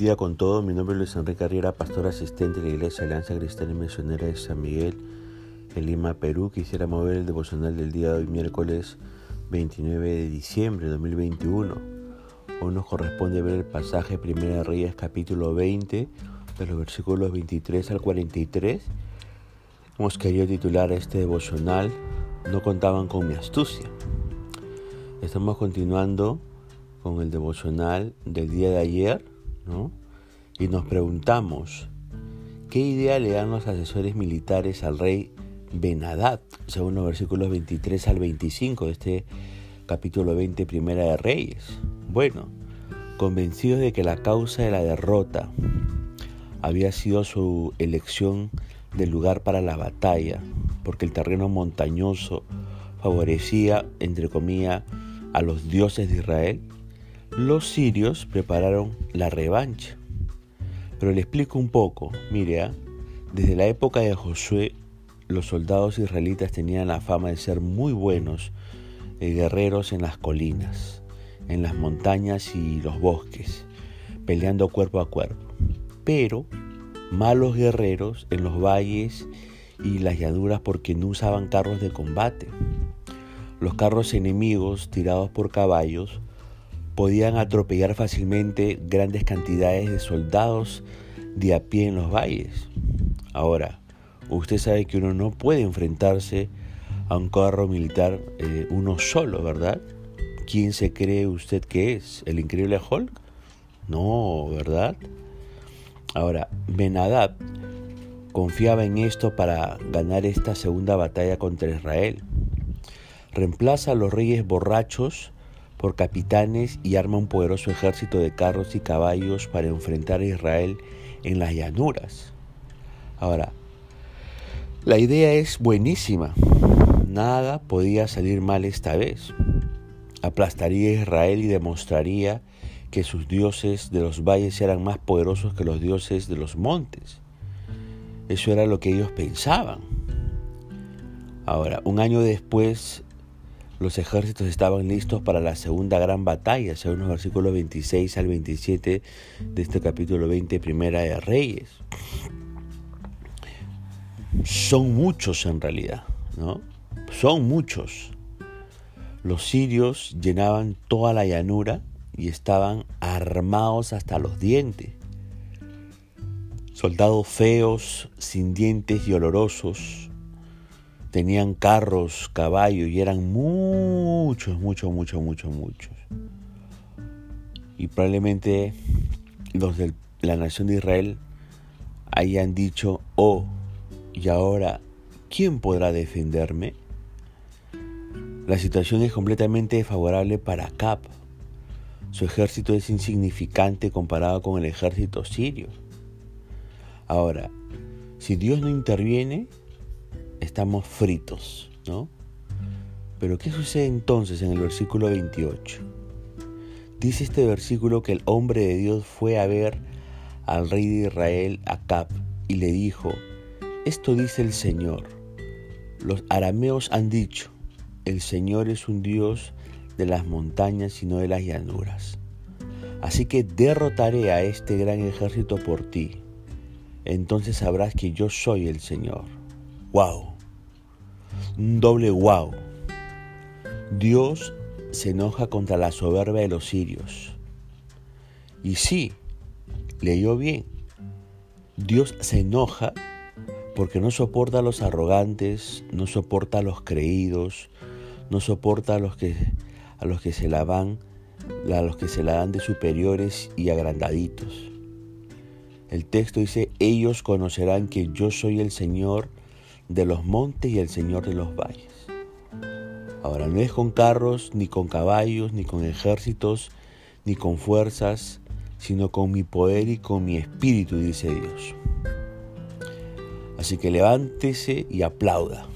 día con todo. Mi nombre es Luis Enrique Carriera, pastor asistente de la Iglesia Alianza Cristiana y Misionera de San Miguel, en Lima, Perú. Quisiera mover el devocional del día de hoy, miércoles 29 de diciembre de 2021. Hoy nos corresponde ver el pasaje Primera de Reyes, capítulo 20, de los versículos 23 al 43. Hemos querido titular este devocional No contaban con mi astucia. Estamos continuando con el devocional del día de ayer, Y nos preguntamos, ¿qué idea le dan los asesores militares al rey Benadad, según los versículos 23 al 25 de este capítulo 20, Primera de Reyes? Bueno, convencidos de que la causa de la derrota había sido su elección del lugar para la batalla, porque el terreno montañoso favorecía, entre comillas, a los dioses de Israel, los sirios prepararon la revancha. Pero le explico un poco. Mire, ¿ah? desde la época de Josué, los soldados israelitas tenían la fama de ser muy buenos eh, guerreros en las colinas, en las montañas y los bosques, peleando cuerpo a cuerpo. Pero malos guerreros en los valles y las llanuras porque no usaban carros de combate. Los carros enemigos tirados por caballos podían atropellar fácilmente grandes cantidades de soldados de a pie en los valles. Ahora, usted sabe que uno no puede enfrentarse a un carro militar eh, uno solo, ¿verdad? ¿Quién se cree usted que es? ¿El increíble Hulk? No, ¿verdad? Ahora, Benadab confiaba en esto para ganar esta segunda batalla contra Israel. Reemplaza a los reyes borrachos por capitanes y arma un poderoso ejército de carros y caballos para enfrentar a Israel en las llanuras. Ahora, la idea es buenísima. Nada podía salir mal esta vez. Aplastaría a Israel y demostraría que sus dioses de los valles eran más poderosos que los dioses de los montes. Eso era lo que ellos pensaban. Ahora, un año después, los ejércitos estaban listos para la segunda gran batalla, según los versículos 26 al 27 de este capítulo 20, Primera de Reyes. Son muchos en realidad, ¿no? Son muchos. Los sirios llenaban toda la llanura y estaban armados hasta los dientes. Soldados feos, sin dientes y olorosos, tenían carros, caballos y eran muchos, muchos, muchos, muchos, muchos. Y probablemente los de la nación de Israel hayan dicho, oh, y ahora, ¿quién podrá defenderme? La situación es completamente favorable para Cap. Su ejército es insignificante comparado con el ejército sirio. Ahora, si Dios no interviene, estamos fritos, ¿no? Pero ¿qué sucede entonces en el versículo 28? Dice este versículo que el hombre de Dios fue a ver al rey de Israel, Acab, y le dijo, esto dice el Señor, los arameos han dicho, el Señor es un Dios de las montañas y no de las llanuras. Así que derrotaré a este gran ejército por ti. Entonces sabrás que yo soy el Señor. ¡Wow! Un doble wow. Dios se enoja contra la soberbia de los sirios. Y sí, leyó bien. Dios se enoja porque no soporta a los arrogantes, no soporta a los creídos, no soporta a los que, a los que se la van, a los que se la dan de superiores y agrandaditos. El texto dice, ellos conocerán que yo soy el Señor de los montes y el Señor de los valles. Ahora, no es con carros, ni con caballos, ni con ejércitos, ni con fuerzas, sino con mi poder y con mi espíritu, dice Dios. Así que levántese y aplauda.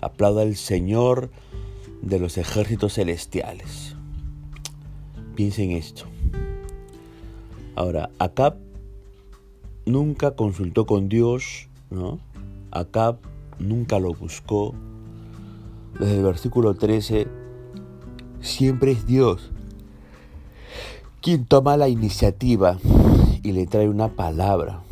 Aplauda al Señor de los ejércitos celestiales. Piensen esto. Ahora, Acab nunca consultó con Dios, ¿no? Acab nunca lo buscó. Desde el versículo 13, siempre es Dios quien toma la iniciativa y le trae una palabra.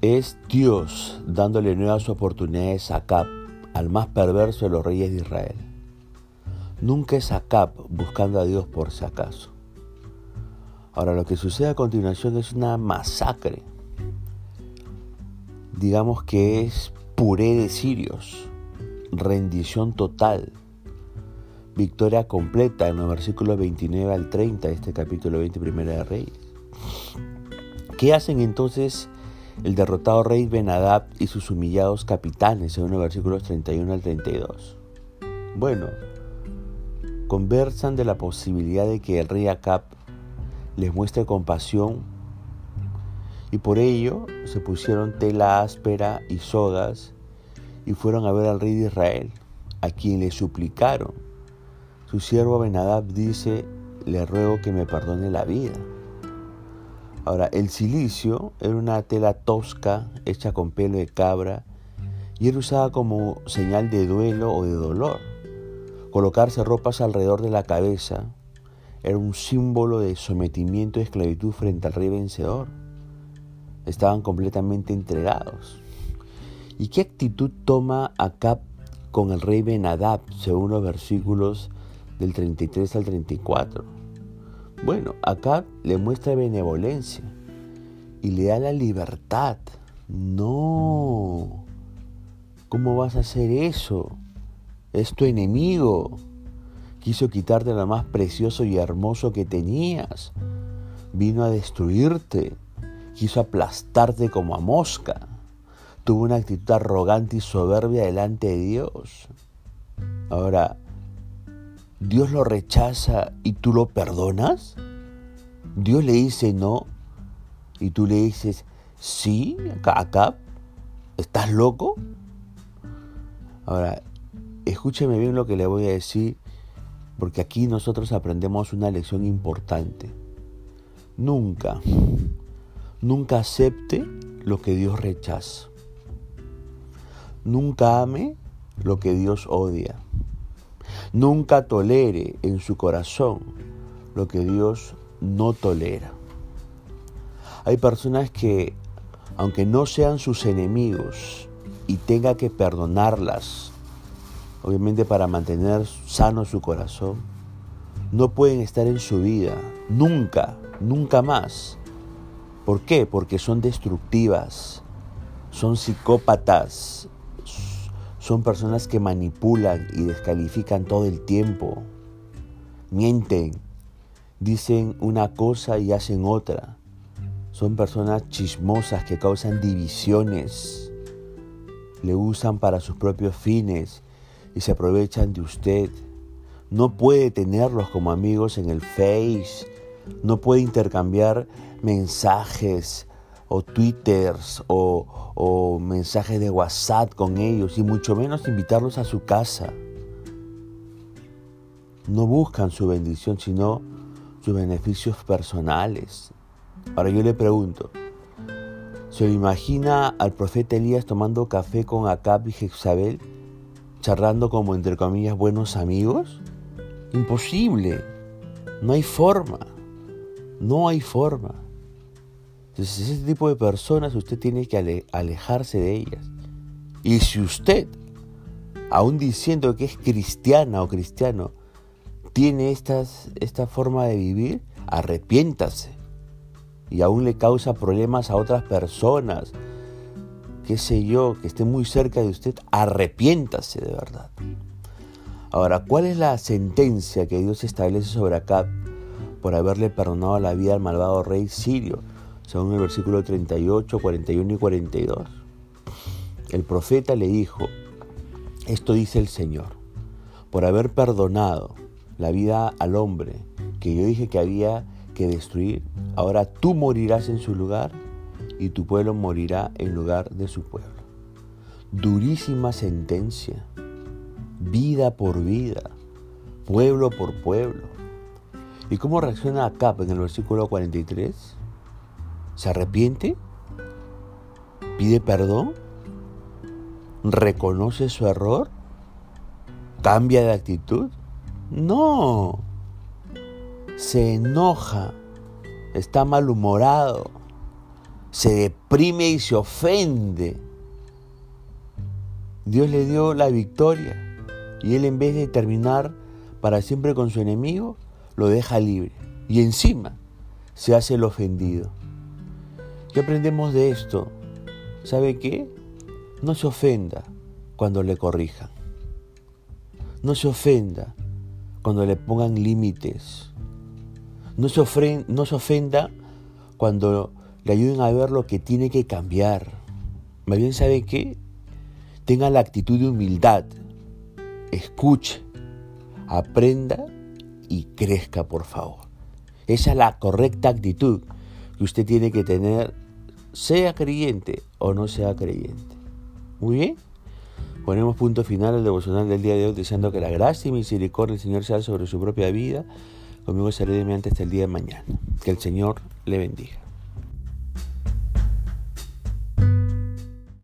Es Dios dándole nuevas oportunidades a Acab, al más perverso de los reyes de Israel. Nunca es Acab buscando a Dios por si acaso. Ahora lo que sucede a continuación es una masacre. Digamos que es puré de sirios, rendición total, victoria completa en los versículos 29 al 30 de este capítulo 21 de Reyes. ¿Qué hacen entonces el derrotado rey Benadab y sus humillados capitanes según los versículos 31 al 32? Bueno, conversan de la posibilidad de que el rey Acab les muestre compasión y por ello se pusieron tela áspera y sogas y fueron a ver al rey de Israel, a quien le suplicaron. Su siervo Benadab dice, le ruego que me perdone la vida. Ahora, el silicio era una tela tosca hecha con pelo de cabra y era usada como señal de duelo o de dolor. Colocarse ropas alrededor de la cabeza era un símbolo de sometimiento y esclavitud frente al rey vencedor. Estaban completamente entregados. ¿Y qué actitud toma Acab con el rey Benadab, según los versículos del 33 al 34? Bueno, Acab le muestra benevolencia y le da la libertad. No, ¿cómo vas a hacer eso? Es tu enemigo. Quiso quitarte lo más precioso y hermoso que tenías. Vino a destruirte. Quiso aplastarte como a mosca. Tuvo una actitud arrogante y soberbia delante de Dios. Ahora, ¿Dios lo rechaza y tú lo perdonas? ¿Dios le dice no y tú le dices sí, acá, ¿Estás loco? Ahora, escúcheme bien lo que le voy a decir porque aquí nosotros aprendemos una lección importante. Nunca, nunca acepte lo que Dios rechaza. Nunca ame lo que Dios odia. Nunca tolere en su corazón lo que Dios no tolera. Hay personas que, aunque no sean sus enemigos y tenga que perdonarlas, obviamente para mantener sano su corazón, no pueden estar en su vida, nunca, nunca más. ¿Por qué? Porque son destructivas, son psicópatas, son personas que manipulan y descalifican todo el tiempo, mienten, dicen una cosa y hacen otra. Son personas chismosas que causan divisiones, le usan para sus propios fines y se aprovechan de usted. No puede tenerlos como amigos en el Face, no puede intercambiar mensajes o twitters o, mensajes de WhatsApp con ellos y mucho menos invitarlos a su casa. No buscan su bendición, sino sus beneficios personales. Ahora yo le pregunto, ¿se imagina al profeta Elías tomando café con Acab y Jezabel? charlando como entre comillas buenos amigos? Imposible. No hay forma. No hay forma. Entonces ese tipo de personas usted tiene que alejarse de ellas. Y si usted, aún diciendo que es cristiana o cristiano, tiene estas, esta forma de vivir, arrepiéntase. Y aún le causa problemas a otras personas, qué sé yo, que esté muy cerca de usted, arrepiéntase de verdad. Ahora, ¿cuál es la sentencia que Dios establece sobre Acab por haberle perdonado la vida al malvado rey sirio? Según el versículo 38, 41 y 42. El profeta le dijo, esto dice el Señor, por haber perdonado la vida al hombre que yo dije que había que destruir, ahora tú morirás en su lugar y tu pueblo morirá en lugar de su pueblo. Durísima sentencia, vida por vida, pueblo por pueblo. ¿Y cómo reacciona Acab en el versículo 43? ¿Se arrepiente? ¿Pide perdón? ¿Reconoce su error? ¿Cambia de actitud? No. Se enoja está malhumorado, se deprime y se ofende. Dios le dio la victoria y él en vez de terminar para siempre con su enemigo, lo deja libre. Y encima se hace el ofendido. ¿Qué aprendemos de esto? ¿Sabe qué? No se ofenda cuando le corrijan. No se ofenda cuando le pongan límites. No se, no se ofenda cuando le ayuden a ver lo que tiene que cambiar. Más bien, ¿sabe qué? Tenga la actitud de humildad. Escuche, aprenda y crezca, por favor. Esa es la correcta actitud que usted tiene que tener sea creyente o no sea creyente. Muy bien. Ponemos punto final al devocional del día de hoy, deseando que la gracia y misericordia del Señor sea sobre su propia vida. Conmigo seré de mente hasta el día de mañana. Que el Señor le bendiga.